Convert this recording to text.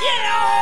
Yeah!